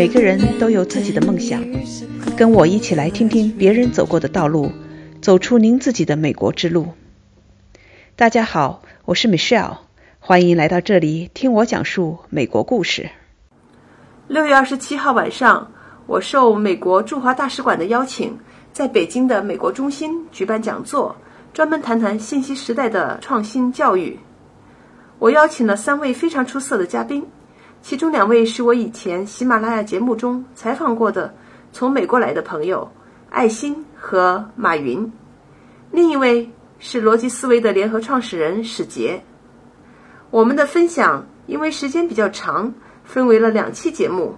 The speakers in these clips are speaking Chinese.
每个人都有自己的梦想，跟我一起来听听别人走过的道路，走出您自己的美国之路。大家好，我是 Michelle，欢迎来到这里听我讲述美国故事。六月二十七号晚上，我受美国驻华大使馆的邀请，在北京的美国中心举办讲座，专门谈谈信息时代的创新教育。我邀请了三位非常出色的嘉宾。其中两位是我以前喜马拉雅节目中采访过的从美国来的朋友艾欣和马云，另一位是逻辑思维的联合创始人史杰。我们的分享因为时间比较长，分为了两期节目。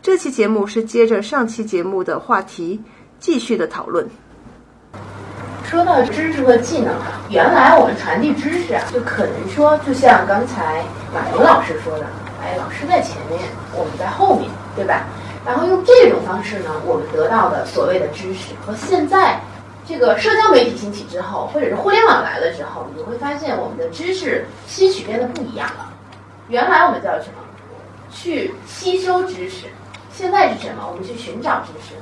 这期节目是接着上期节目的话题继续的讨论。说到知识和技能，原来我们传递知识啊，就可能说，就像刚才马云老师说的。哎，老师在前面，我们在后面，对吧？然后用这种方式呢，我们得到的所谓的知识，和现在这个社交媒体兴起之后，或者是互联网来了之后，你会发现我们的知识吸取变得不一样了。原来我们叫什么？去吸收知识，现在是什么？我们去寻找知识，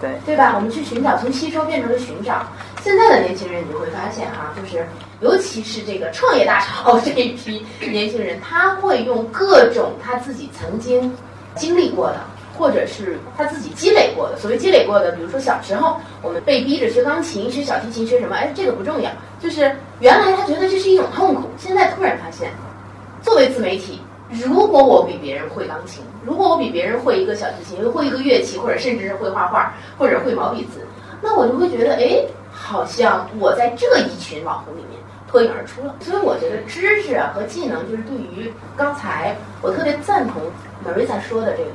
对对吧？我们去寻找，从吸收变成了寻找。现在的年轻人，你就会发现哈，就是尤其是这个创业大潮 这一批年轻人，他会用各种他自己曾经经历过的，或者是他自己积累过的。所谓积累过的，比如说小时候我们被逼着学钢琴、学小提琴、学什么，哎，这个不重要，就是原来他觉得这是一种痛苦，现在突然发现，作为自媒体，如果我比别人会钢琴，如果我比别人会一个小提琴，会一个乐器，或者甚至是会画画，或者会毛笔字，那我就会觉得，哎。好像我在这一群网红里面脱颖而出了，所以我觉得知识和技能就是对于刚才我特别赞同 Marisa 说的这个。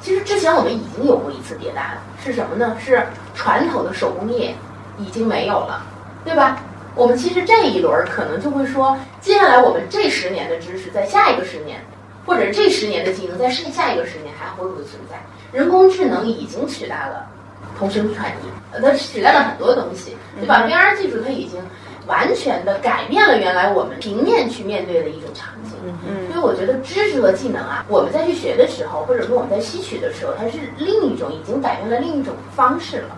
其实之前我们已经有过一次迭代了，是什么呢？是传统的手工业已经没有了，对吧？我们其实这一轮可能就会说，接下来我们这十年的知识在下一个十年，或者这十年的技能在下下一个十年还会不会存在？人工智能已经取代了。同声传译，呃，它取代了很多东西，对吧？VR 技术它已经完全的改变了原来我们平面去面对的一种场景。嗯所以我觉得知识和技能啊，我们在去学的时候，或者说我们在吸取的时候，它是另一种已经改变了另一种方式了。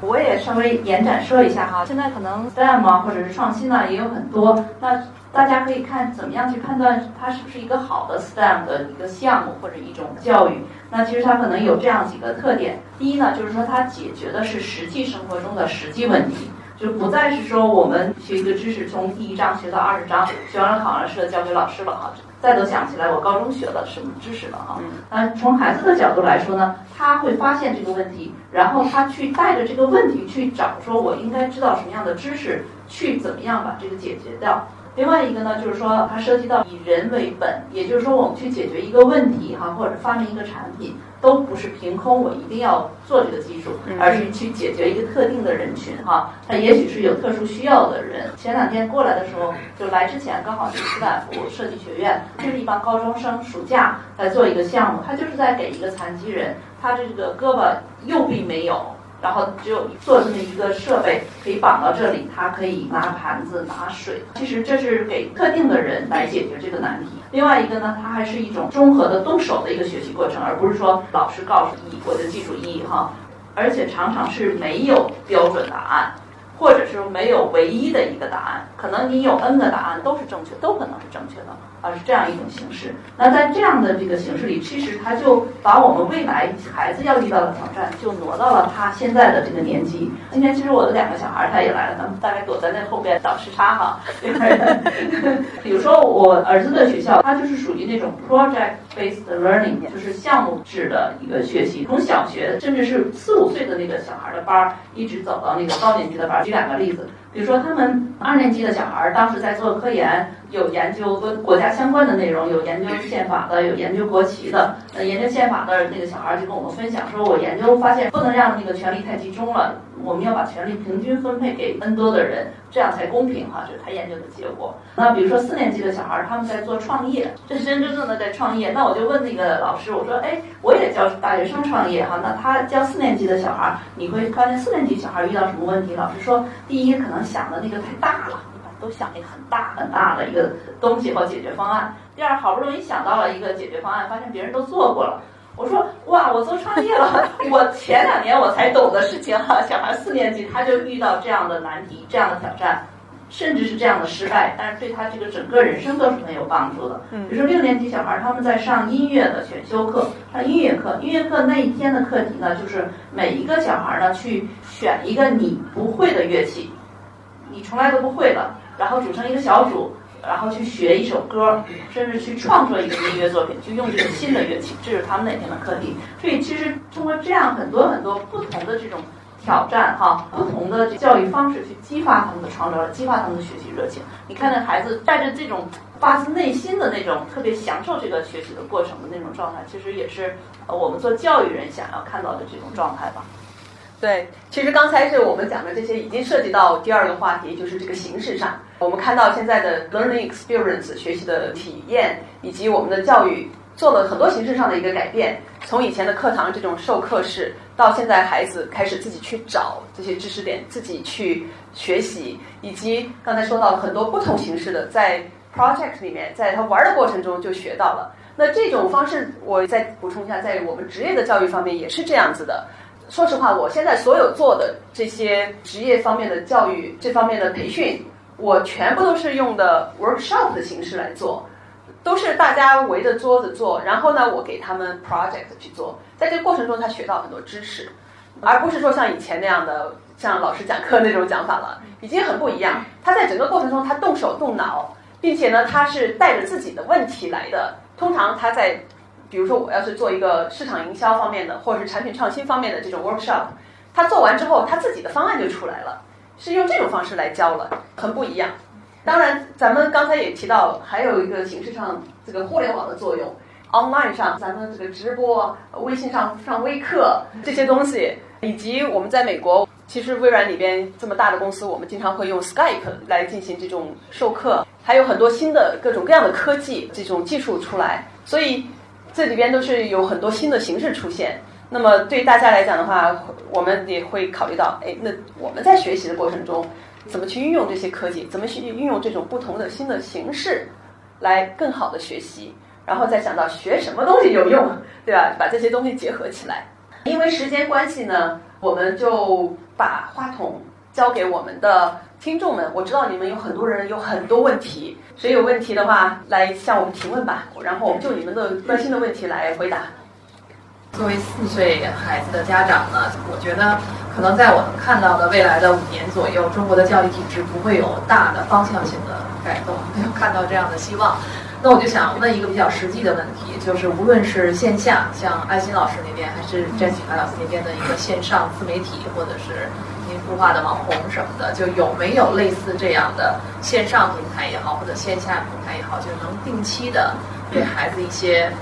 我也稍微延展说一下哈，现在可能 STEM 啊，或者是创新呢，也有很多。那大家可以看怎么样去判断它是不是一个好的 STEM 的一个项目或者一种教育。那其实它可能有这样几个特点。第一呢，就是说它解决的是实际生活中的实际问题，就不再是说我们学一个知识从第一章学到二十章，学完了考完试交给老师了哈。再都想起来我高中学了什么知识了哈。那从孩子的角度来说呢，他会发现这个问题，然后他去带着这个问题去找，说我应该知道什么样的知识，去怎么样把这个解决掉。另外一个呢，就是说它涉及到以人为本，也就是说我们去解决一个问题哈，或者发明一个产品，都不是凭空我一定要做这个技术，而是去解决一个特定的人群哈。他也许是有特殊需要的人。前两天过来的时候，就来之前刚好是斯坦福设计学院，就是一帮高中生暑假在做一个项目，他就是在给一个残疾人，他这个胳膊右臂没有。然后只有做这么一个设备可以绑到这里，它可以拿盘子拿水。其实这是给特定的人来解决这个难题。另外一个呢，它还是一种综合的动手的一个学习过程，而不是说老师告诉一我就记住一哈，而且常常是没有标准答案。或者是没有唯一的一个答案，可能你有 n 个答案都是正确，都可能是正确的，而是这样一种形式。那在这样的这个形式里，其实他就把我们未来孩子要遇到的挑战，就挪到了他现在的这个年纪。今天其实我的两个小孩他也来了，他们大概躲在那后边倒时差哈。比如说我儿子的学校，他就是属于那种 project based learning，就是项目制的一个学习，从小学甚至是四五岁的那个小孩的班儿，一直走到那个高年级的班儿。举两个例子，比如说他们二年级的小孩当时在做科研，有研究跟国家相关的内容，有研究宪法的，有研究国旗的。呃，研究宪法的那个小孩就跟我们分享说，我研究发现不能让那个权力太集中了，我们要把权力平均分配给 N 多的人，这样才公平哈。这是他研究的结果。那比如说四年级的小孩儿，他们在做创业，这真真正正的在创业。那我就问那个老师，我说，哎，我也教大学生创业哈，那他教四年级的小孩儿，你会发现四年级小孩遇到什么问题？老师说。第一，可能想的那个太大了，一般都想一个很大很大的一个东西或解决方案。第二，好不容易想到了一个解决方案，发现别人都做过了，我说哇，我做创业了，我前两年我才懂的事情哈，小孩四年级他就遇到这样的难题、这样的挑战，甚至是这样的失败，但是对他这个整个人生都是很有帮助的。比如说六年级小孩他们在上音乐的选修课，上音乐课，音乐课那一天的课题呢，就是每一个小孩呢去选一个你不会的乐器，你从来都不会的，然后组成一个小组。然后去学一首歌，甚至去创作一个音乐作品，就用这个新的乐器，这是他们那天的课题。所以其实通过这样很多很多不同的这种挑战哈，不同的教育方式去激发他们的创造，激发他们的学习热情。你看那孩子带着这种发自内心的那种特别享受这个学习的过程的那种状态，其实也是我们做教育人想要看到的这种状态吧。对，其实刚才是我们讲的这些，已经涉及到第二个话题，就是这个形式上。我们看到现在的 learning experience 学习的体验，以及我们的教育做了很多形式上的一个改变。从以前的课堂这种授课式，到现在孩子开始自己去找这些知识点，自己去学习，以及刚才说到很多不同形式的，在 project 里面，在他玩的过程中就学到了。那这种方式，我再补充一下，在我们职业的教育方面也是这样子的。说实话，我现在所有做的这些职业方面的教育，这方面的培训，我全部都是用的 workshop 的形式来做，都是大家围着桌子做，然后呢，我给他们 project 去做，在这个过程中，他学到很多知识，而不是说像以前那样的，像老师讲课那种讲法了，已经很不一样。他在整个过程中，他动手动脑，并且呢，他是带着自己的问题来的。通常他在比如说，我要是做一个市场营销方面的，或者是产品创新方面的这种 workshop，他做完之后，他自己的方案就出来了，是用这种方式来教了，很不一样。当然，咱们刚才也提到，还有一个形式上这个互联网的作用，online 上咱们这个直播，微信上上微课这些东西，以及我们在美国，其实微软里边这么大的公司，我们经常会用 Skype 来进行这种授课，还有很多新的各种各样的科技这种技术出来，所以。这里边都是有很多新的形式出现。那么对大家来讲的话，我们也会考虑到，哎，那我们在学习的过程中，怎么去运用这些科技，怎么去运用这种不同的新的形式，来更好的学习，然后再想到学什么东西有用，对吧？把这些东西结合起来。因为时间关系呢，我们就把话筒交给我们的。听众们，我知道你们有很多人有很多问题，谁有问题的话来向我们提问吧，然后我们就你们的关心的问题来回答。作为四岁孩子的家长呢，我觉得可能在我能看到的未来的五年左右，中国的教育体制不会有大的方向性的改动，没有看到这样的希望。那我就想问一个比较实际的问题，就是无论是线下，像艾欣老师那边，还是詹启华老师那边的一个线上自媒体，或者是您。孵化的网红什么的，就有没有类似这样的线上平台也好，或者线下平台也好，就能定期的给孩子一些。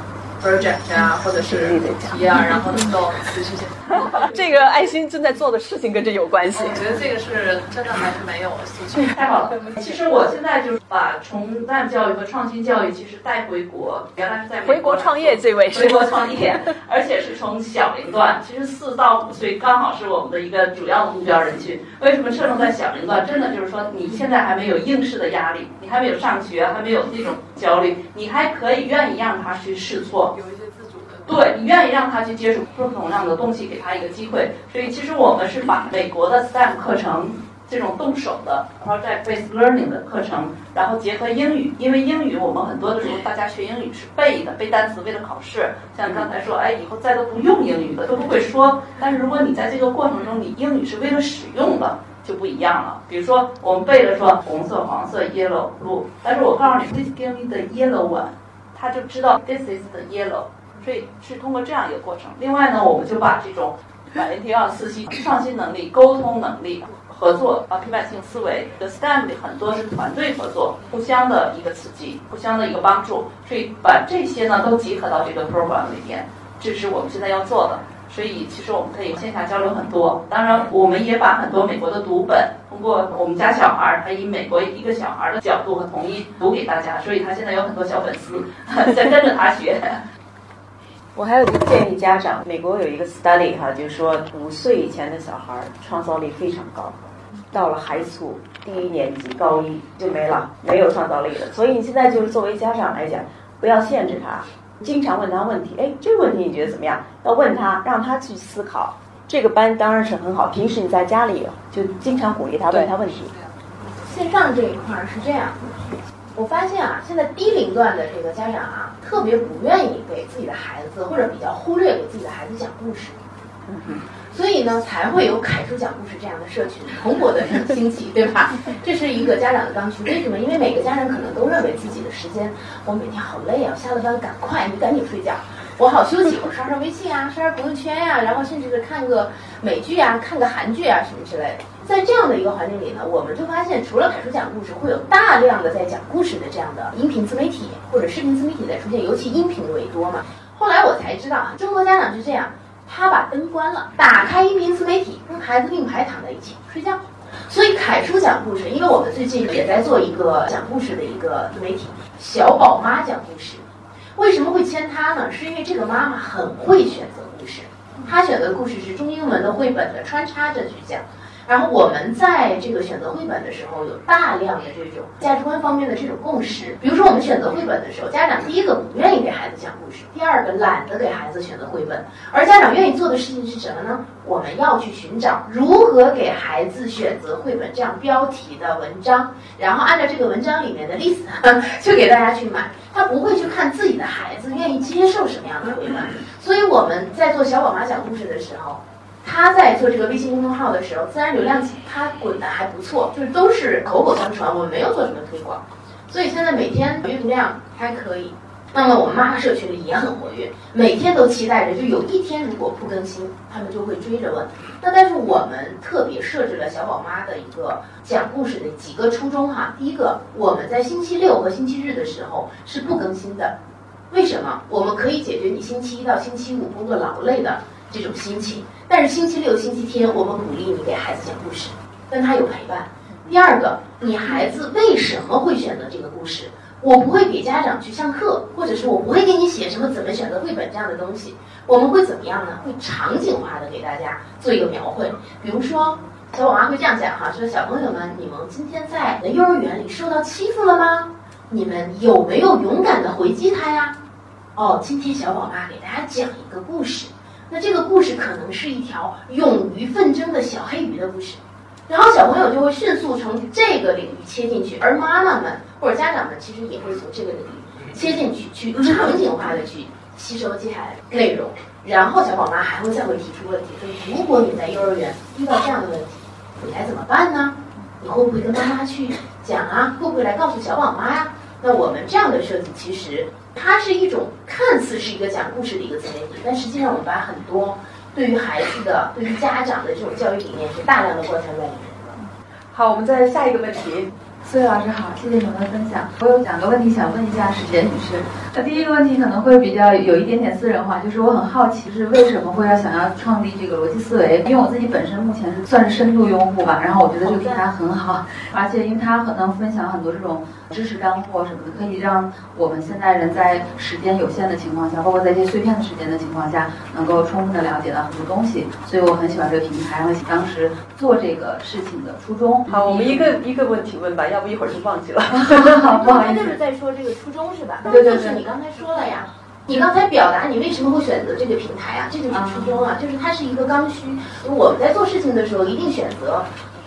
Project 啊，或者是题啊，然后能够持续性。这个爱心正在做的事情跟这有关系。我觉得这个是真的还是没有兴趣。太好了，其实我现在就是把从 STEM 教育和创新教育其实带回国，原来是在回国创业这位回国创业，而且是从小龄段，其实四到五岁刚好是我们的一个主要的目标人群。为什么侧重在小龄段？真的就是说你现在还没有应试的压力，你还没有上学，还没有那种焦虑，你还可以愿意让他去试错。有一些自主的，对你愿意让他去接触不同样的东西，给他一个机会。所以其实我们是把美国的 STEM 课程这种动手的 project-based learning 的课程，然后结合英语，因为英语我们很多的时候大家学英语是背的，背单词为了考试。像刚才说，哎，以后再都不用英语了，都不会说。但是如果你在这个过程中，你英语是为了使用的，就不一样了。比如说我们背了说红色、黄色、yellow、blue，但是我告诉你，please give me the yellow one。他就知道 this is the yellow，所以是通过这样一个过程。另外呢，我们就把这种把 N T 二四期创新能力、沟通能力、合作啊、批判性思维，the STEM 里很多是团队合作，互相的一个刺激，互相的一个帮助。所以把这些呢都集合到这个 program 里面，这是我们现在要做的。所以其实我们可以线下交流很多，当然我们也把很多美国的读本，通过我们家小孩儿，他以美国一个小孩儿的角度和统一读给大家，所以他现在有很多小粉丝在跟着他学。我还有一个建议家长，美国有一个 study 哈，就是说五岁以前的小孩儿创造力非常高，到了孩子第一年级高一就没了，没有创造力了。所以你现在就是作为家长来讲，不要限制他。经常问他问题，哎，这个问题你觉得怎么样？要问他，让他去思考。这个班当然是很好，平时你在家里就经常鼓励他问他问题。线上这一块是这样，我发现啊，现在低龄段的这个家长啊，特别不愿意给自己的孩子，或者比较忽略给自己的孩子讲故事。所以呢，才会有凯叔讲故事这样的社群蓬勃的兴起，对吧？这是一个家长的刚需。为什么？因为每个家长可能都认为自己的时间，我每天好累啊，下了班赶快，你赶紧睡觉，我好休息，我刷刷微信啊，刷刷朋友圈呀，然后甚至是看个美剧啊，看个韩剧啊什么之类的。在这样的一个环境里呢，我们就发现，除了凯叔讲故事，会有大量的在讲故事的这样的音频自媒体或者视频自媒体在出现，尤其音频为多嘛。后来我才知道啊，中国家长是这样。他把灯关了，打开音频自媒体，跟孩子并排躺在一起睡觉。所以凯叔讲故事，因为我们最近也在做一个讲故事的一个自媒体，小宝妈讲故事。为什么会签他呢？是因为这个妈妈很会选择故事，她选择故事是中英文的绘本的穿插着去讲。然后我们在这个选择绘本的时候，有大量的这种价值观方面的这种共识。比如说，我们选择绘本的时候，家长第一个不愿意给孩子讲故事，第二个懒得给孩子选择绘本，而家长愿意做的事情是什么呢？我们要去寻找如何给孩子选择绘本这样标题的文章，然后按照这个文章里面的 list 去给大家去买。他不会去看自己的孩子愿意接受什么样的绘本。所以我们在做小宝妈讲故事的时候。他在做这个微信公众号的时候，自然流量他滚的还不错，就是都是口口相传，我们没有做什么推广，所以现在每天阅读量还可以。那么我们妈妈社群里也很活跃，每天都期待着，就有一天如果不更新，他们就会追着问。那但是我们特别设置了小宝妈的一个讲故事的几个初衷哈。第一个，我们在星期六和星期日的时候是不更新的，为什么？我们可以解决你星期一到星期五工作劳累的这种心情。但是星期六、星期天，我们鼓励你给孩子讲故事，跟他有陪伴。第二个，你孩子为什么会选择这个故事？我不会给家长去上课，或者是我不会给你写什么怎么选择绘本这样的东西。我们会怎么样呢？会场景化的给大家做一个描绘。比如说，小宝妈会这样讲哈，说小朋友们，你们今天在幼儿园里受到欺负了吗？你们有没有勇敢的回击他呀？哦，今天小宝妈给大家讲一个故事。那这个故事可能是一条勇于奋争的小黑鱼的故事，然后小朋友就会迅速从这个领域切进去，而妈妈们或者家长们其实也会从这个领域切进去，去场景化的去吸收接下来的内容。然后小宝妈还会再会提出问题，说如果你在幼儿园遇到这样的问题，你该怎么办呢？你会不会跟妈妈去讲啊？会不会来告诉小宝妈呀？那我们这样的设计其实。它是一种看似是一个讲故事的一个自媒体，但实际上我们把很多对于孩子的、对于家长的这种教育理念是大量的贯穿在里面的。好，我们再下一个问题。四位老师好，谢谢你们的分享。我有两个问题想问一下史杰女士。那第一个问题可能会比较有一点点私人化，就是我很好奇，是为什么会要想要创立这个逻辑思维？因为我自己本身目前是算是深度用户吧，然后我觉得这个平台很好，而且因为它可能分享很多这种知识干货什么的，可以让我们现在人在时间有限的情况下，包括在一些碎片的时间的情况下，能够充分的了解到很多东西。所以我很喜欢这个平台，然后当时做这个事情的初衷。好，我们一个一个问题问吧，要。不一会儿就忘记了。不好意思 就是在说这个初衷是吧？对对对，你刚才说了呀。你刚才表达你为什么会选择这个平台啊？这就是初衷啊，就是它是一个刚需。我们在做事情的时候，一定选择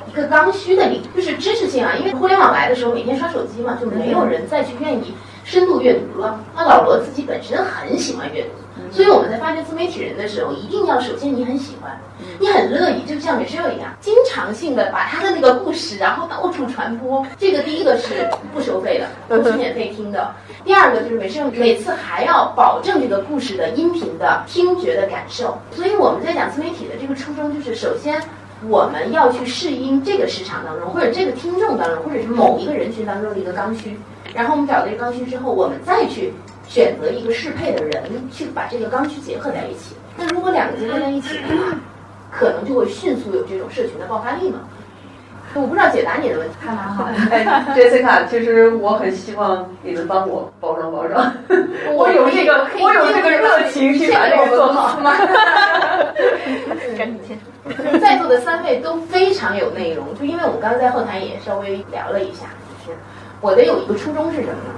一个刚需的领域，就是知识性啊。因为互联网来的时候，每天刷手机嘛，就没有人再去愿意深度阅读了。那老罗自己本身很喜欢阅读。所以我们在发掘自媒体人的时候，一定要首先你很喜欢，你很乐意，就像美 e 一样，经常性的把他的那个故事，然后到处传播。这个第一个是不收费的，都是免费听的。第二个就是美 e 每次还要保证这个故事的音频的听觉的感受。所以我们在讲自媒体的这个初衷，就是首先我们要去适应这个市场当中，或者这个听众当中，或者是某一个人群当中的一个刚需。然后我们找到这个刚需之后，我们再去。选择一个适配的人去把这个刚需结合在一起。那如果两个结合在一起的话，可能就会迅速有这种社群的爆发力嘛。我不知道解答你的问题，还蛮好的。Jessica，其实我很希望你能帮我包装包装。我有这个，我有这个热情去把这个做好。赶紧签。在座的三位都非常有内容，就因为我们刚刚在后台也稍微聊了一下，就是我的有一个初衷是什么呢？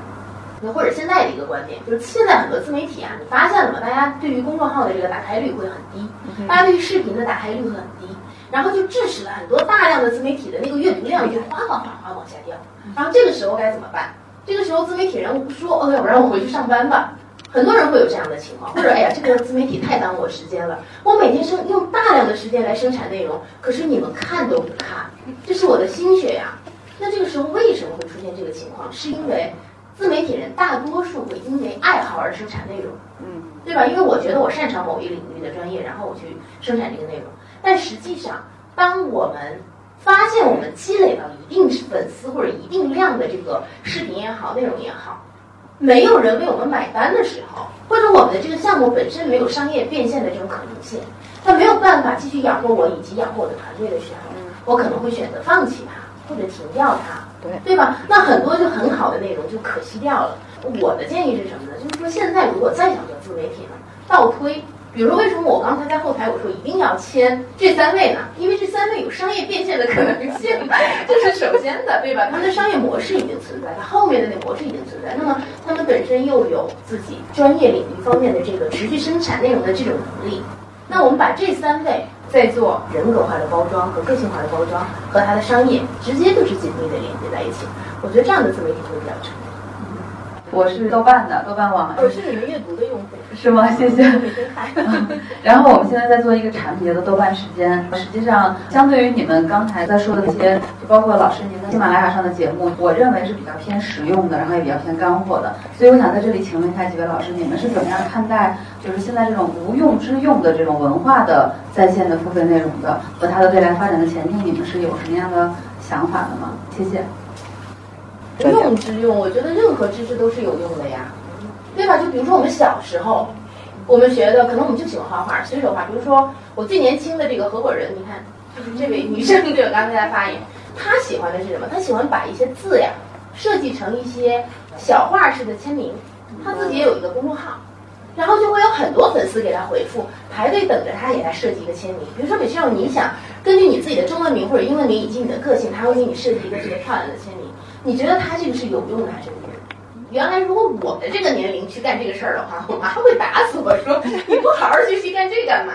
那或者现在的一个观点，就是现在很多自媒体啊，你发现了吗？大家对于公众号的这个打开率会很低，大家对于视频的打开率会很低，然后就致使了很多大量的自媒体的那个阅读量就哗哗哗哗往下掉。然后这个时候该怎么办？这个时候自媒体人说：“哦，要不然我回去上班吧。”很多人会有这样的情况，或者哎呀，这个自媒体太耽误我时间了，我每天生用大量的时间来生产内容，可是你们看都不看，这是我的心血呀。那这个时候为什么会出现这个情况？是因为自媒体人大多数会因为爱好而生产内容，嗯，对吧？因为我觉得我擅长某一领域的专业，然后我去生产这个内容。但实际上，当我们发现我们积累到一定粉丝或者一定量的这个视频也好，内容也好。没有人为我们买单的时候，或者我们的这个项目本身没有商业变现的这种可能性，那没有办法继续养活我以及养活我的团队的时候，我可能会选择放弃它或者停掉它，对对吧？那很多就很好的内容就可惜掉了。我的建议是什么呢？就是说现在如果再想做自媒体呢，倒推。比如说，为什么我刚才在后台我说一定要签这三位呢？因为这三位有商业变现的可能性，这是首先的，对吧？他们的商业模式已经存在，它后面的那个模式已经存在。那么他们本身又有自己专业领域方面的这个持续生产内容的这种能力。那我们把这三位再做人格化的包装和个性化的包装，和它的商业直接就是紧密的连接在一起。我觉得这样的自媒体会比较成功。我是豆瓣的豆瓣网，我是你们阅读的用户，是吗？谢谢。然后我们现在在做一个产品叫做豆瓣时间。实际上，相对于你们刚才在说的那些，就包括老师您的喜马拉雅上的节目，我认为是比较偏实用的，然后也比较偏干货的。所以我想在这里请问一下几位老师，你们是怎么样看待就是现在这种无用之用的这种文化的在线的付费内容的和它的未来发展的前景？你们是有什么样的想法的吗？谢谢。用之用，我觉得任何知识都是有用的呀，对吧？就比如说我们小时候，我们学的可能我们就喜欢画画，随手画。比如说我最年轻的这个合伙人，你看，就是这位女生，对我刚才在发言，她喜欢的是什么？她喜欢把一些字呀设计成一些小画式的签名，她自己也有一个公众号，然后就会有很多粉丝给她回复，排队等着她给她设计一个签名。比如说，美需要你想根据你自己的中文名或者英文名以及你的个性，他会给你设计一个特别漂亮的签名。你觉得他这个是有用的还是没用？原来如果我的这个年龄去干这个事儿的话，我妈会打死我说你不好好学习干这干嘛？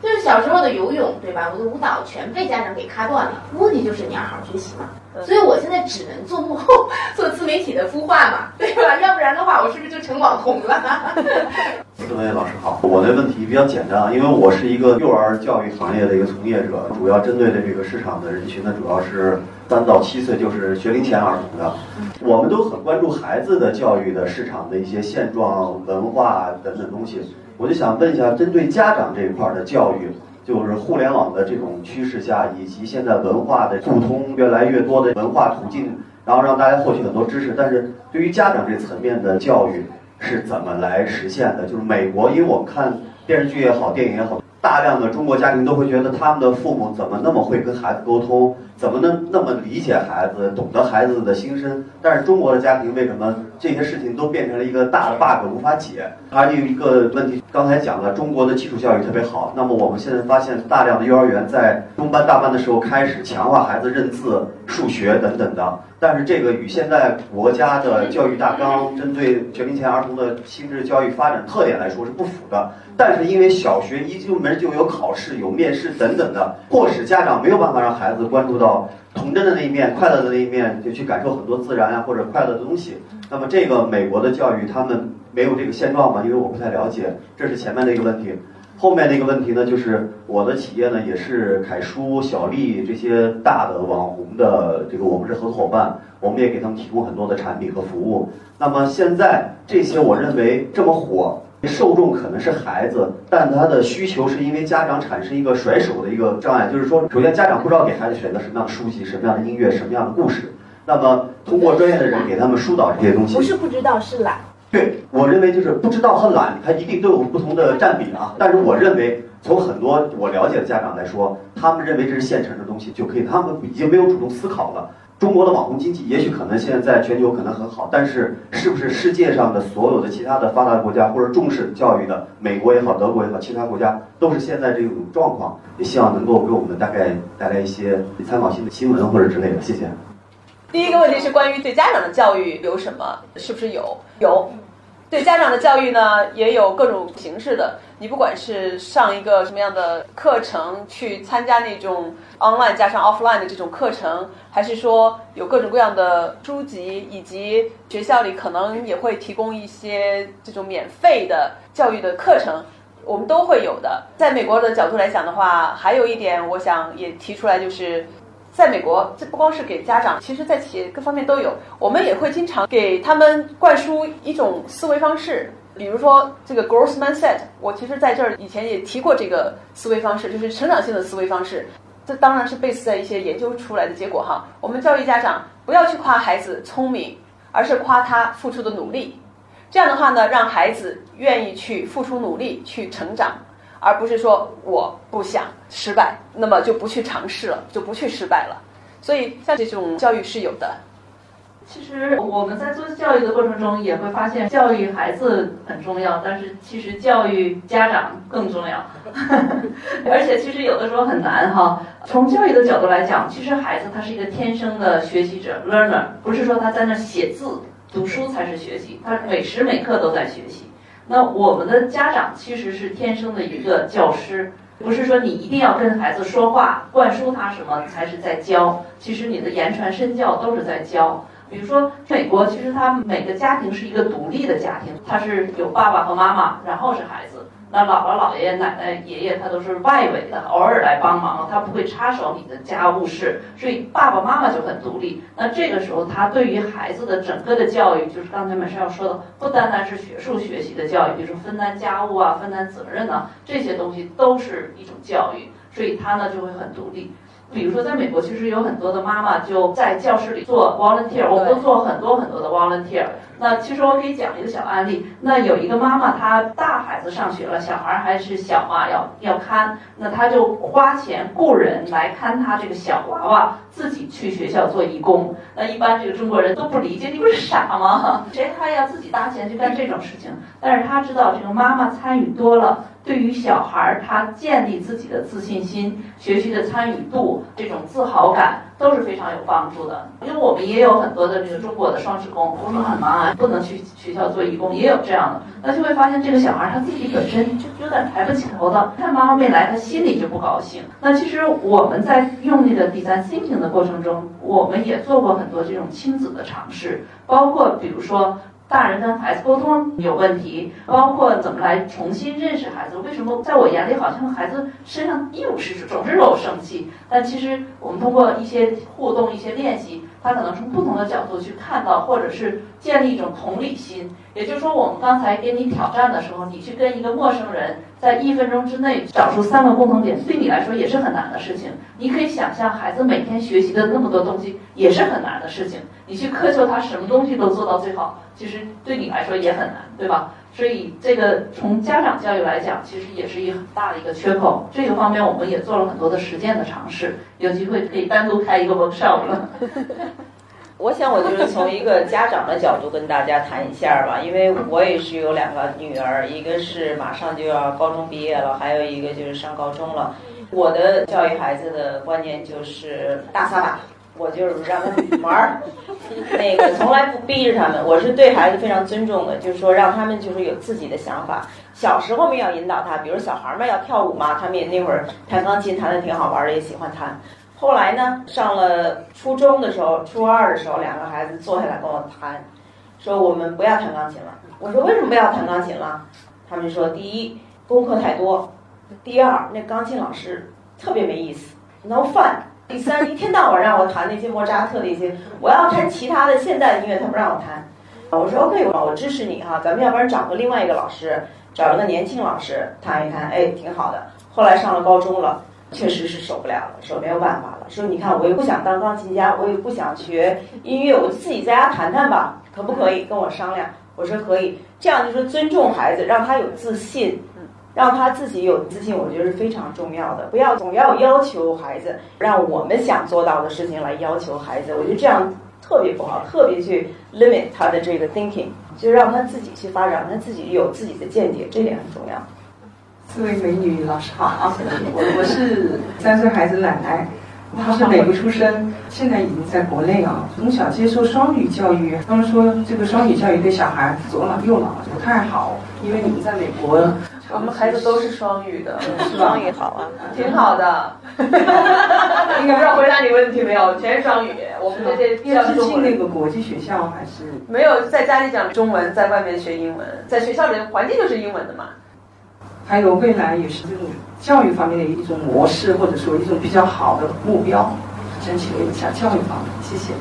就是小时候的游泳，对吧？我的舞蹈全被家长给咔断了，目的就是你要好好学习嘛。所以我现在只能做幕后，做自媒体的孵化嘛，对吧？要不然的话，我是不是就成网红了？各位老师好，我的问题比较简单啊，因为我是一个幼儿教育行业的一个从业者，主要针对的这个市场的人群呢，主要是三到七岁，就是学龄前儿童的。我们都很关注孩子的教育的市场的一些现状、文化等等东西。我就想问一下，针对家长这一块的教育，就是互联网的这种趋势下，以及现在文化的互通越来越多的文化途径，然后让大家获取很多知识，但是对于家长这层面的教育是怎么来实现的？就是美国，因为我们看电视剧也好，电影也好。大量的中国家庭都会觉得他们的父母怎么那么会跟孩子沟通，怎么能那么理解孩子，懂得孩子的心声？但是中国的家庭为什么这些事情都变成了一个大的 bug 无法解？还有一个问题，刚才讲了，中国的基础教育特别好，那么我们现在发现大量的幼儿园在中班大班的时候开始强化孩子认字、数学等等的。但是这个与现在国家的教育大纲针对学龄前儿童的心智教育发展特点来说是不符的。但是因为小学一进门就有考试、有面试等等的，迫使家长没有办法让孩子关注到童真的那一面、快乐的那一面，就去感受很多自然啊或者快乐的东西。那么这个美国的教育他们没有这个现状吗？因为我不太了解，这是前面的一个问题。后面的一个问题呢，就是我的企业呢也是凯叔、小丽这些大的网红的这个，我们是合作伙伴，我们也给他们提供很多的产品和服务。那么现在这些我认为这么火，受众可能是孩子，但他的需求是因为家长产生一个甩手的一个障碍，就是说，首先家长不知道给孩子选择什么样的书籍、什么样的音乐、什么样的故事，那么通过专业的人给他们疏导这些东西。不是不知道，是懒。对，我认为就是不知道和懒，它一定都有不同的占比啊。但是我认为，从很多我了解的家长来说，他们认为这是现成的东西就可以，他们已经没有主动思考了。中国的网红经济也许可能现在在全球可能很好，但是是不是世界上的所有的其他的发达国家或者重视教育的美国也好，德国也好，其他国家都是现在这种状况？也希望能够给我们大概带来一些参考性的新闻或者之类的。谢谢。第一个问题是关于对家长的教育有什么？是不是有？有。对家长的教育呢，也有各种形式的。你不管是上一个什么样的课程，去参加那种 online 加上 offline 的这种课程，还是说有各种各样的书籍，以及学校里可能也会提供一些这种免费的教育的课程，我们都会有的。在美国的角度来讲的话，还有一点我想也提出来就是。在美国，这不光是给家长，其实在企业各方面都有。我们也会经常给他们灌输一种思维方式，比如说这个 growth mindset。我其实在这儿以前也提过这个思维方式，就是成长性的思维方式。这当然是 base 在一些研究出来的结果哈。我们教育家长不要去夸孩子聪明，而是夸他付出的努力。这样的话呢，让孩子愿意去付出努力去成长。而不是说我不想失败，那么就不去尝试了，就不去失败了。所以像这种教育是有的。其实我们在做教育的过程中，也会发现教育孩子很重要，但是其实教育家长更重要。而且其实有的时候很难哈。从教育的角度来讲，其实孩子他是一个天生的学习者 （learner），不是说他在那写字、读书才是学习，他每时每刻都在学习。那我们的家长其实是天生的一个教师，不是说你一定要跟孩子说话，灌输他什么才是在教。其实你的言传身教都是在教。比如说美国，其实他每个家庭是一个独立的家庭，他是有爸爸和妈妈，然后是孩子。那姥姥、姥爷、奶奶、爷爷，他都是外围的，偶尔来帮忙，他不会插手你的家务事，所以爸爸妈妈就很独立。那这个时候，他对于孩子的整个的教育，就是刚才马上要说的，不单单是学术学习的教育，就是分担家务啊、分担责任啊，这些东西都是一种教育，所以他呢就会很独立。比如说，在美国，其实有很多的妈妈就在教室里做 volunteer，我们都做很多很多的 volunteer。那其实我可以讲一个小案例。那有一个妈妈，她大孩子上学了，小孩还是小嘛，要要看，那她就花钱雇人来看她这个小娃娃，自己去学校做义工。那一般这个中国人都不理解，你不是傻吗？谁还要自己搭钱去干这种事情？但是他知道这个妈妈参与多了。对于小孩儿，他建立自己的自信心、学习的参与度、这种自豪感都是非常有帮助的。因为我们也有很多的这个中国的双职工，工作很忙啊，不能去学校做义工，也有这样的。那就会发现这个小孩儿他自己本身就有点抬不起头的，看妈妈没来，他心里就不高兴。那其实我们在用那个 design thinking 的过程中，我们也做过很多这种亲子的尝试，包括比如说。大人跟孩子沟通有问题，包括怎么来重新认识孩子。为什么在我眼里好像孩子身上一无是处总是惹我生气？但其实我们通过一些互动、一些练习，他可能从不同的角度去看到，或者是建立一种同理心。也就是说，我们刚才给你挑战的时候，你去跟一个陌生人在一分钟之内找出三个共同点，对你来说也是很难的事情。你可以想象，孩子每天学习的那么多东西也是很难的事情。你去苛求他什么东西都做到最好，其实对你来说也很难，对吧？所以这个从家长教育来讲，其实也是一很大的一个缺口。这个方面我们也做了很多的实践的尝试，有机会可以单独开一个 workshop。我想，我就是从一个家长的角度跟大家谈一下吧，因为我也是有两个女儿，一个是马上就要高中毕业了，还有一个就是上高中了。我的教育孩子的观念就是大撒把，我就是让他们玩儿，那个从来不逼着他们。我是对孩子非常尊重的，就是说让他们就是有自己的想法。小时候们要引导他，比如小孩们要跳舞嘛，他们也那会儿弹钢琴弹的挺好玩的，也喜欢弹。后来呢，上了初中的时候，初二的时候，两个孩子坐下来跟我谈，说我们不要弹钢琴了。我说为什么不要弹钢琴了？他们说第一功课太多，第二那钢琴老师特别没意思，no fun。第三一天到晚让我弹那些莫扎特那些，我要弹其他的现代音乐，他不让我弹。我说 OK，我支持你哈，咱们要不然找个另外一个老师，找了个年轻老师弹一弹，哎，挺好的。后来上了高中了。确实是受不了了，说没有办法了，说你看我又不想当钢琴家，我也不想学音乐，我就自己在家弹弹吧，可不可以跟我商量？我说可以，这样就是尊重孩子，让他有自信，让他自己有自信，我觉得是非常重要的。不要总要要求孩子，让我们想做到的事情来要求孩子，我觉得这样特别不好，特别去 limit 他的这个 thinking，就让他自己去发展，他自己有自己的见解，这点很重要。四位美女老师好啊！我我是三岁孩子奶奶，她是美国出生，现在已经在国内啊，从小接受双语教育，他们说这个双语教育对小孩左脑右脑不太好，因为你们在美国。我们孩子都是双语的，双语好啊，挺好的。应该不知道回答你问题没有？全是双语。我们这些要是进那个国际学校还是没有，在家里讲中文，在外面学英文，在学校里环境就是英文的嘛。还有未来也是这种教育方面的一种模式，或者说一种比较好的目标，申请一下教育方面。谢谢。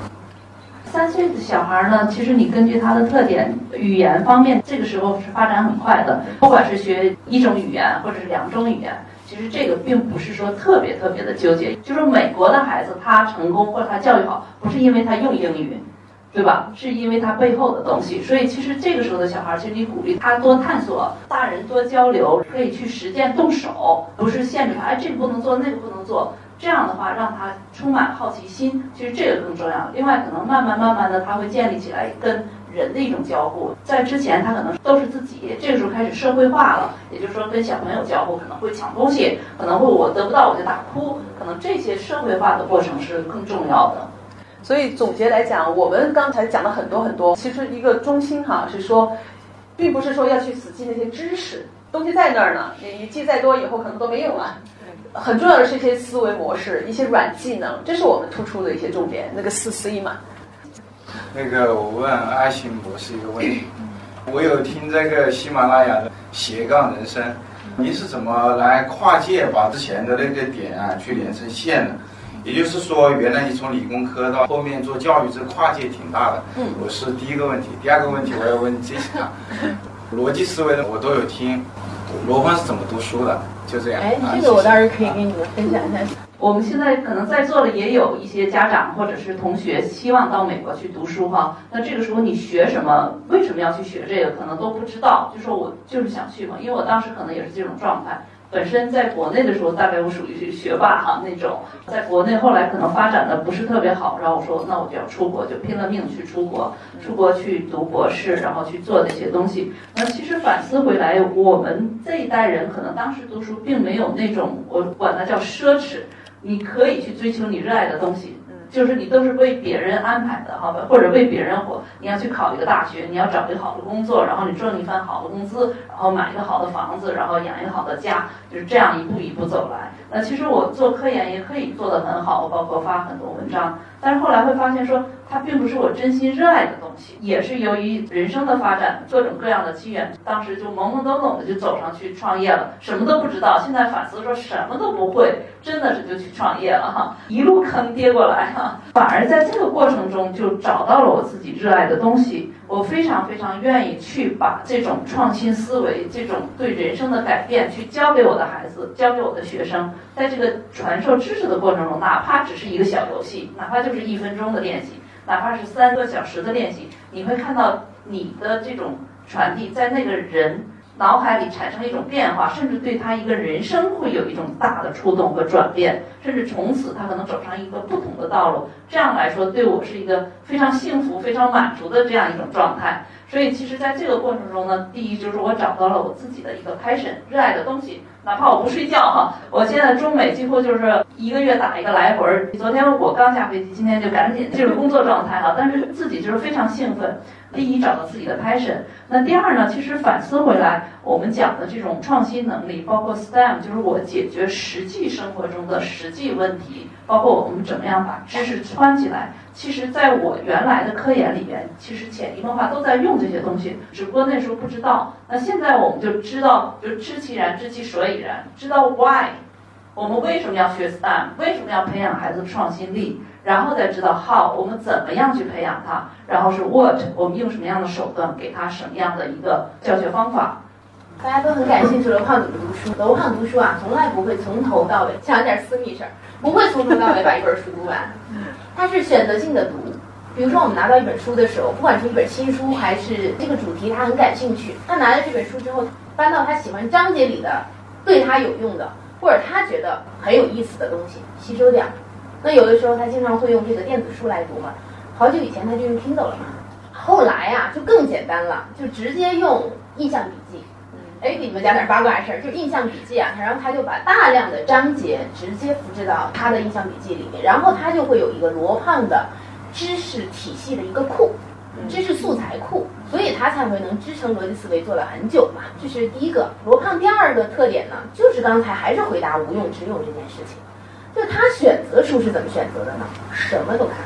三岁的小孩呢，其实你根据他的特点，语言方面这个时候是发展很快的，不管是学一种语言或者是两种语言，其实这个并不是说特别特别的纠结。就是美国的孩子他成功或者他教育好，不是因为他用英语，对吧？是因为他背后的东西。所以其实这个时候的小孩，其实你鼓励他多探索，大人多交流，可以去实践动手，不是限制他，哎，这个不能做，那个不能做。这样的话，让他充满好奇心，其实这个更重要。另外，可能慢慢慢慢的，他会建立起来跟人的一种交互。在之前，他可能都是自己，这个时候开始社会化了，也就是说跟小朋友交互，可能会抢东西，可能会我得不到我就大哭，可能这些社会化的过程是更重要的。所以总结来讲，我们刚才讲了很多很多，其实一个中心哈是说，并不是说要去死记那些知识，东西在那儿呢，你你记再多，以后可能都没用了。很重要的是一些思维模式，一些软技能，这是我们突出的一些重点。那个四 C 嘛。那个我问阿星博士一个问题，我有听这个喜马拉雅的斜杠人生，您是怎么来跨界把之前的那个点啊去连成线的？也就是说，原来你从理工科到后面做教育，这跨界挺大的。嗯，我是第一个问题。第二个问题我要问杰西卡，逻辑思维的我都有听，罗胖是怎么读书的？就这样。哎，这个我倒是可以跟你们分享一下。我们现在可能在座的也有一些家长或者是同学希望到美国去读书哈。那这个时候你学什么？为什么要去学这个？可能都不知道。就说我就是想去嘛，因为我当时可能也是这种状态。本身在国内的时候，大概我属于是学霸哈那种，在国内后来可能发展的不是特别好，然后我说那我就要出国，就拼了命去出国，出国去读博士，然后去做那些东西。那其实反思回来，我们这一代人可能当时读书并没有那种我管它叫奢侈，你可以去追求你热爱的东西。就是你都是为别人安排的，好吧？或者为别人活。你要去考一个大学，你要找一个好的工作，然后你挣一份好的工资，然后买一个好的房子，然后养一个好的家，就是这样一步一步走来。那其实我做科研也可以做得很好，包括发很多文章。但是后来会发现说，它并不是我真心热爱的东西，也是由于人生的发展，各种各样的机缘，当时就懵懵懂懂的就走上去创业了，什么都不知道。现在反思说什么都不会，真的是就去创业了哈，一路坑跌过来哈，反而在这个过程中就找到了我自己热爱的东西。我非常非常愿意去把这种创新思维、这种对人生的改变，去教给我的孩子，教给我的学生。在这个传授知识的过程中，哪怕只是一个小游戏，哪怕就是一分钟的练习，哪怕是三个小时的练习，你会看到你的这种传递在那个人。脑海里产生一种变化，甚至对他一个人生会有一种大的触动和转变，甚至从此他可能走上一个不同的道路。这样来说，对我是一个非常幸福、非常满足的这样一种状态。所以，其实在这个过程中呢，第一就是我找到了我自己的一个 passion，热爱的东西。哪怕我不睡觉哈，我现在中美几乎就是一个月打一个来回儿。昨天我刚下飞机，今天就赶紧进入工作状态哈。但是自己就是非常兴奋。第一，找到自己的 passion。那第二呢？其实反思回来，我们讲的这种创新能力，包括 STEM，就是我解决实际生活中的实际问题，包括我们怎么样把知识穿起来。其实，在我原来的科研里边，其实潜移默化都在用这些东西，只不过那时候不知道。那现在我们就知道，就知其然，知其所以然，知道 why，我们为什么要学 STEM，为什么要培养孩子的创新力。然后再知道 how 我们怎么样去培养他，然后是 what 我们用什么样的手段给他什么样的一个教学方法。大家都很感兴趣罗胖怎么读书？楼胖读书啊，从来不会从头到尾讲点私密事儿，不会从头到尾把一本书读完。他是选择性的读，比如说我们拿到一本书的时候，不管是一本新书还是这个主题他很感兴趣，他拿了这本书之后，翻到他喜欢章节里的，对他有用的或者他觉得很有意思的东西，吸收掉。那有的时候他经常会用这个电子书来读嘛，好久以前他就用 Kindle 了嘛，后来呀就更简单了，就直接用印象笔记，哎，给你们讲点八卦事儿，就印象笔记啊，然后他就把大量的章节直接复制到他的印象笔记里面，然后他就会有一个罗胖的知识体系的一个库，知识素材库，所以他才会能支撑逻辑思维做了很久嘛。这是第一个，罗胖第二个特点呢，就是刚才还是回答无用之用这件事情，就他选择书是怎么选择的呢？什么都看。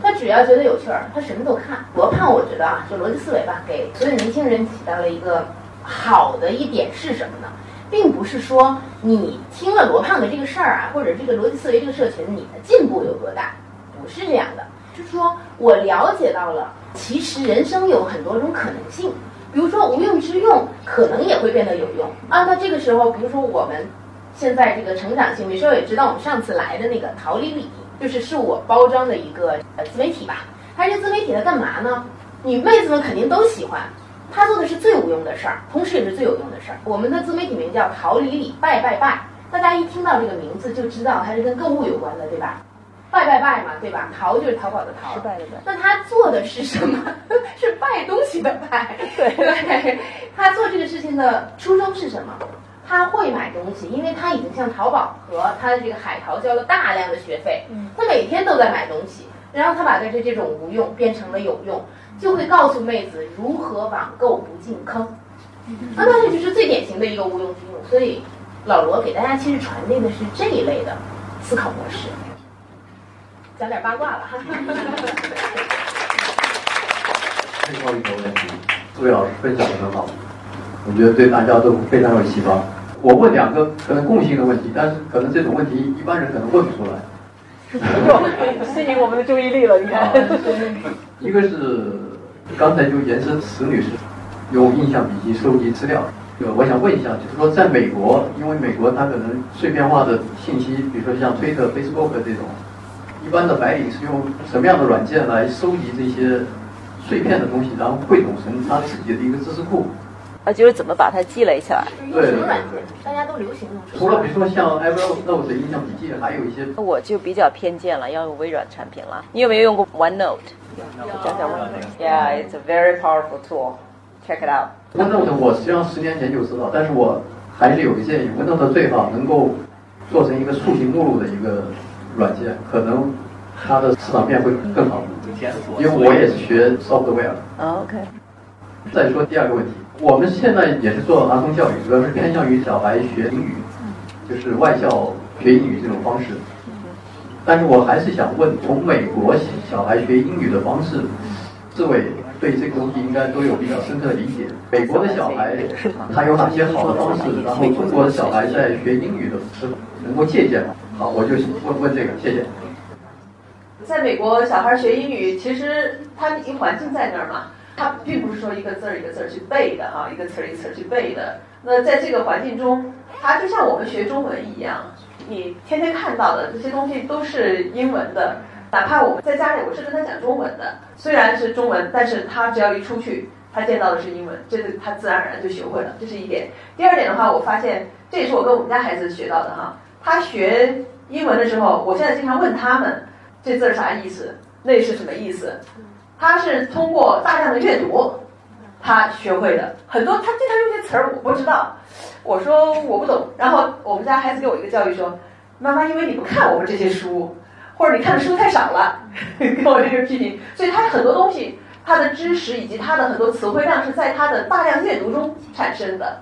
他只要觉得有趣儿，他什么都看。罗胖，我觉得啊，就逻辑思维吧，给所有年轻人起到了一个好的一点是什么呢？并不是说你听了罗胖的这个事儿啊，或者这个逻辑思维这个社群，你的进步有多大，不是这样的。就是说我了解到了，其实人生有很多种可能性。比如说无用之用，可能也会变得有用啊。那这个时候，比如说我们现在这个成长性，你说也知道我们上次来的那个桃李李。就是是我包装的一个呃自媒体吧，它这自媒体在干嘛呢？你妹子们肯定都喜欢，他做的是最无用的事儿，同时也是最有用的事儿。我们的自媒体名叫桃李李拜拜拜，大家一听到这个名字就知道它是跟购物有关的，对吧？拜拜拜嘛，对吧？淘就是淘宝的淘，是拜的拜。那他做的是什么？是拜东西的拜。对，他做这个事情的初衷是什么？他会买东西，因为他已经向淘宝和他的这个海淘交了大量的学费。他每天都在买东西，然后他把这这种无用变成了有用，就会告诉妹子如何网购不进坑。那他这就是最典型的一个无用之用。所以老罗给大家其实传递的是这一类的思考模式。讲点八卦吧。最后一个问题，诸位老师分享的很好，我觉得对大家都非常有启发。我问两个可能共性的问题，但是可能这种问题一般人可能问不出来。吸引我们的注意力了，你看。一个是刚才就延伸石女士用印象笔记收集资料，呃，我想问一下，就是说在美国，因为美国它可能碎片化的信息，比如说像推特、Facebook 这种，一般的白领是用什么样的软件来收集这些碎片的东西，然后汇总成他自己的一个知识库？啊，就是怎么把它积累起来？对对对，大家都流行用。除了比如说像 Evernote 印象笔记，还有一些。我就比较偏见了，要用微软产品了。你有没有用过 OneNote？讲讲 OneNote。Yeah, it's a very powerful tool. Check it out. OneNote 我实际上十年前就知道，但是我还是有个建议，OneNote 最好能够做成一个竖形目录的一个软件，可能它的市场面会更好。因为我也是学 software。OK。再说第二个问题。我们现在也是做儿童教育，主要是偏向于小孩学英语，就是外教学英语这种方式。但是我还是想问，从美国小孩学英语的方式，志伟对这个东西应该都有比较深刻的理解。美国的小孩他有哪些好的方式？然后中国的小孩在学英语的时候能够借鉴吗？好，我就问问这个，谢谢。在美国，小孩学英语其实他一环境在那儿嘛。他并不是说一个字儿一个字儿去背的哈，一个词儿一个词儿去背的。那在这个环境中，他就像我们学中文一样，你天天看到的这些东西都是英文的。哪怕我们在家里，我是跟他讲中文的，虽然是中文，但是他只要一出去，他见到的是英文，这个他自然而然就学会了，这是一点。第二点的话，我发现这也是我跟我们家孩子学到的哈。他学英文的时候，我现在经常问他们，这字儿啥意思？那是什么意思？他是通过大量的阅读，他学会的很多。他经常用些词儿我不知道，我说我不懂。然后我们家孩子给我一个教育说：“妈妈，因为你不看我们这些书，或者你看的书太少了，给我这个批评。”所以他很多东西，他的知识以及他的很多词汇量是在他的大量阅读中产生的。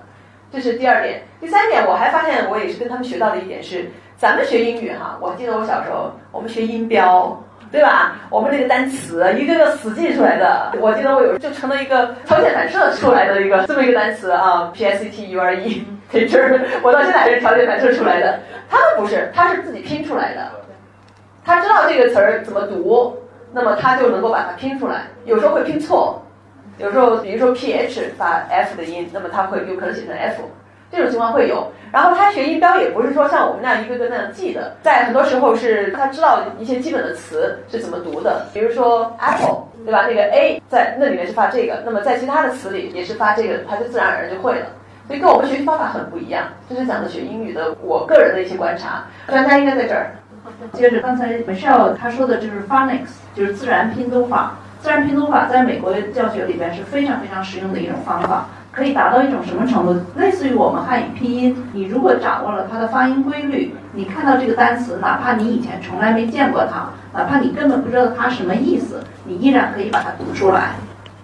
这是第二点。第三点，我还发现我也是跟他们学到的一点是，咱们学英语哈，我记得我小时候我们学音标。对吧？我们这个单词一个个死记出来的，我记得我有就成了一个条件反射出来的一个这么一个单词啊，P S T U R E teacher，我到现在还是条件反射出来的。他们不是，他是自己拼出来的。他知道这个词儿怎么读，那么他就能够把它拼出来。有时候会拼错，有时候比如说 P H 发 F 的音，那么他会有可能写成 F。这种情况会有，然后他学音标也不是说像我们那样一个个那样记的，在很多时候是他知道一些基本的词是怎么读的，比如说 apple，对吧？那个 a 在那里面是发这个，那么在其他的词里也是发这个，他就自然而然就会了。所以跟我们学习方法很不一样。这是讲的学英语的我个人的一些观察，专家应该在这儿。接着刚才 Michelle 他说的就是 phonics，就是自然拼读法。自然拼读法在美国的教学里边是非常非常实用的一种方法。可以达到一种什么程度？类似于我们汉语拼音，你如果掌握了它的发音规律，你看到这个单词，哪怕你以前从来没见过它，哪怕你根本不知道它什么意思，你依然可以把它读出来。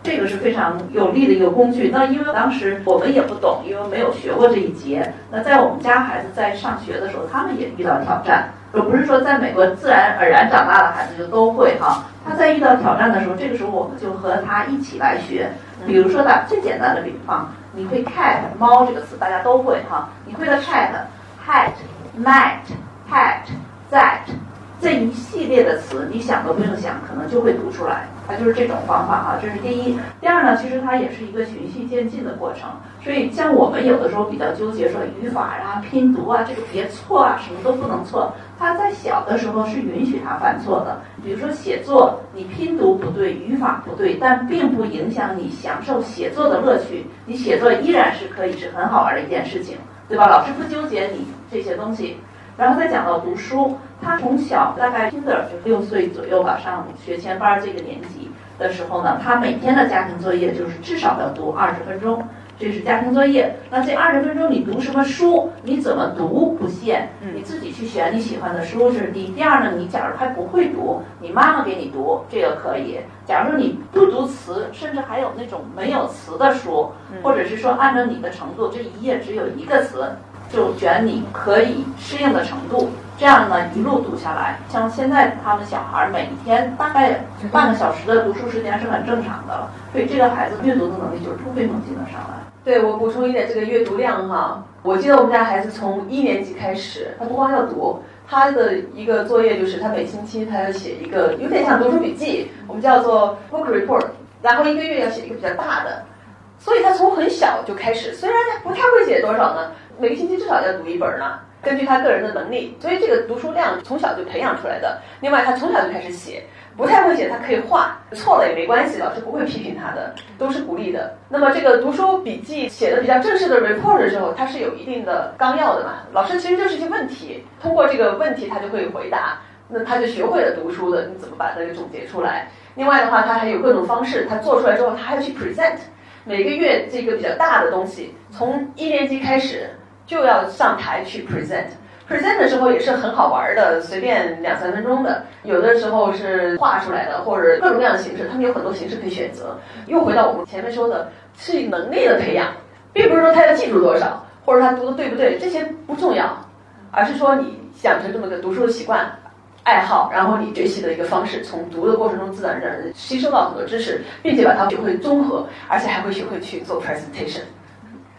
这个是非常有利的一个工具。那因为当时我们也不懂，因为没有学过这一节。那在我们家孩子在上学的时候，他们也遇到挑战。就不是说在美国自然而然长大的孩子就都会哈。他在遇到挑战的时候，这个时候我们就和他一起来学。比如说打最简单的比方，你会 cat 猫这个词大家都会哈。你会的 cat hat mat hat that 这一系列的词，你想都不用想，可能就会读出来。它就是这种方法哈，这是第一。第二呢，其实它也是一个循序渐进的过程。所以像我们有的时候比较纠结，说语法啊、拼读啊，这个别错啊，什么都不能错。他在小的时候是允许他犯错的。比如说写作，你拼读不对，语法不对，但并不影响你享受写作的乐趣。你写作依然是可以是很好玩的一件事情，对吧？老师不纠结你这些东西。然后再讲到读书，他从小大概 kinder 就六岁左右吧，上学前班这个年级的时候呢，他每天的家庭作业就是至少要读二十分钟，这是家庭作业。那这二十分钟你读什么书？你怎么读不限，你自己去选你喜欢的书，这是第一。第二呢，你假如还不会读，你妈妈给你读，这个可以。假如说你不读词，甚至还有那种没有词的书，或者是说按照你的程度，这一页只有一个词。就选你可以适应的程度，这样呢一路读下来。像现在他们小孩每天大概半个小时的读书时间是很正常的了，所以这个孩子阅读的能力就是突飞猛进的上来。对我补充一点，这个阅读量哈，我记得我们家孩子从一年级开始，他不光要读，他的一个作业就是他每星期他要写一个有点像读书笔记，我们叫做 book report，然后一个月要写一个比较大的，所以他从很小就开始，虽然他不太会写多少呢。每个星期至少要读一本呢，根据他个人的能力，所以这个读书量从小就培养出来的。另外，他从小就开始写，不太会写，他可以画，错了也没关系，老师不会批评他的，都是鼓励的。那么这个读书笔记写的比较正式的 report 的时候，它是有一定的纲要的嘛？老师其实就是一些问题，通过这个问题他就会回答，那他就学会了读书的，你怎么把它给总结出来？另外的话，他还有各种方式，他做出来之后，他还要去 present，每个月这个比较大的东西，从一年级开始。就要上台去 present，present 的时候也是很好玩的，随便两三分钟的，有的时候是画出来的，或者各种各样的形式，他们有很多形式可以选择。又回到我们前面说的，是能力的培养，并不是说他要记住多少，或者他读的对不对，这些不重要，而是说你养成这么个读书的习惯、爱好，然后你学习的一个方式，从读的过程中自然而然吸收到很多知识，并且把它学会综合，而且还会学会去做 presentation。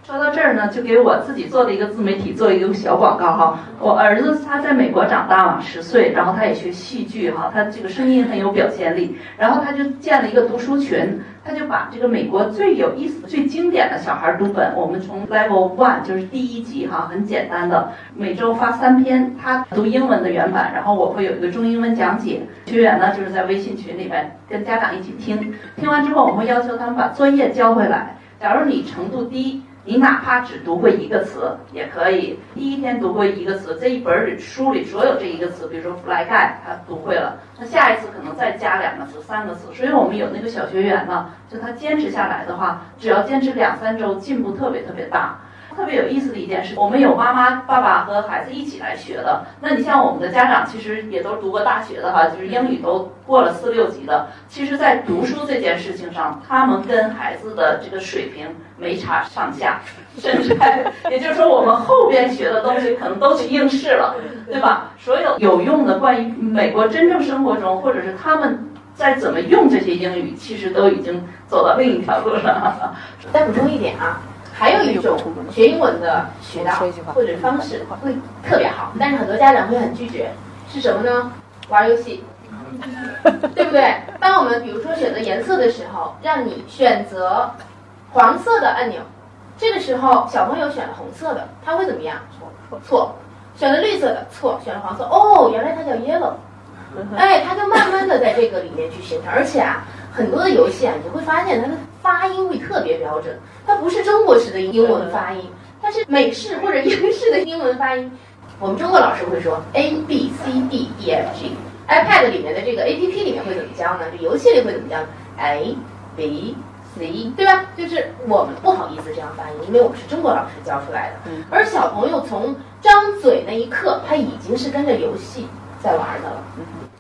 说到这儿呢，就给我自己做的一个自媒体做一个小广告哈。我儿子他在美国长大嘛，十岁，然后他也学戏剧哈，他这个声音很有表现力。然后他就建了一个读书群，他就把这个美国最有意思、最经典的小孩读本，我们从 Level One 就是第一集哈，很简单的，每周发三篇，他读英文的原版，然后我会有一个中英文讲解。学员呢就是在微信群里边跟家长一起听，听完之后我会要求他们把作业交回来。假如你程度低。你哪怕只读会一个词也可以，第一天读会一个词，这一本儿书里所有这一个词，比如说 fly guy，他读会了，那下一次可能再加两个词、三个词。所以我们有那个小学员呢，就他坚持下来的话，只要坚持两三周，进步特别特别大。特别有意思的一件事，我们有妈妈、爸爸和孩子一起来学的。那你像我们的家长，其实也都读过大学的哈，就是英语都过了四六级的。其实，在读书这件事情上，他们跟孩子的这个水平没差上下，甚至 也就是说，我们后边学的东西可能都去应试了，对吧？所有有用的关于美国真正生活中，或者是他们在怎么用这些英语，其实都已经走到另一条路上了。再补充一点啊。还有一种学英文的渠道或者方式会特别好，但是很多家长会很拒绝，是什么呢？玩游戏，对不对？当我们比如说选择颜色的时候，让你选择黄色的按钮，这个时候小朋友选了红色的，他会怎么样？错，错，选了绿色的，错，选了黄色，哦，原来它叫 yellow，哎，他就慢慢的在这个里面去形成，而且啊。很多的游戏啊，你会发现它的发音会特别标准，它不是中国式的英文发音，它是美式或者英式的英文发音。我们中国老师会说 A B C D E F G，iPad 里面的这个 A P P 里面会怎么教呢？这游戏里会怎么教？A B C，对吧？就是我们不好意思这样发音，因为我们是中国老师教出来的。而小朋友从张嘴那一刻，他已经是跟着游戏在玩的了。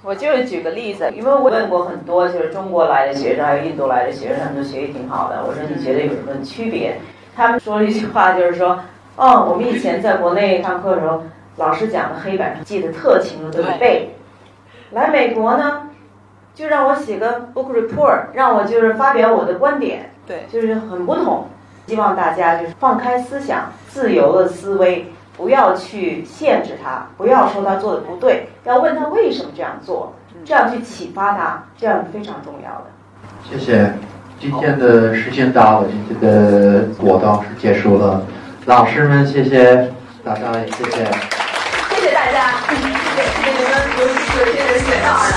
我就是举个例子，因为我问过很多就是中国来的学生，还有印度来的学生，他们都学习挺好的。我说你觉得有什么区别？他们说了一句话，就是说，哦，我们以前在国内上课的时候，老师讲的黑板上记得特清楚，都得背。来美国呢，就让我写个 book report，让我就是发表我的观点，对，就是很不同。希望大家就是放开思想，自由的思维，不要去限制他，不要说他做的不对，要问他为什么这样做，这样去启发他，这样是非常重要的。谢谢，今天的时间到了，今天的活动是结束了，老师们谢谢大家，也谢谢。谢谢大家，谢谢谢谢你们，尤其是谢谢雪道。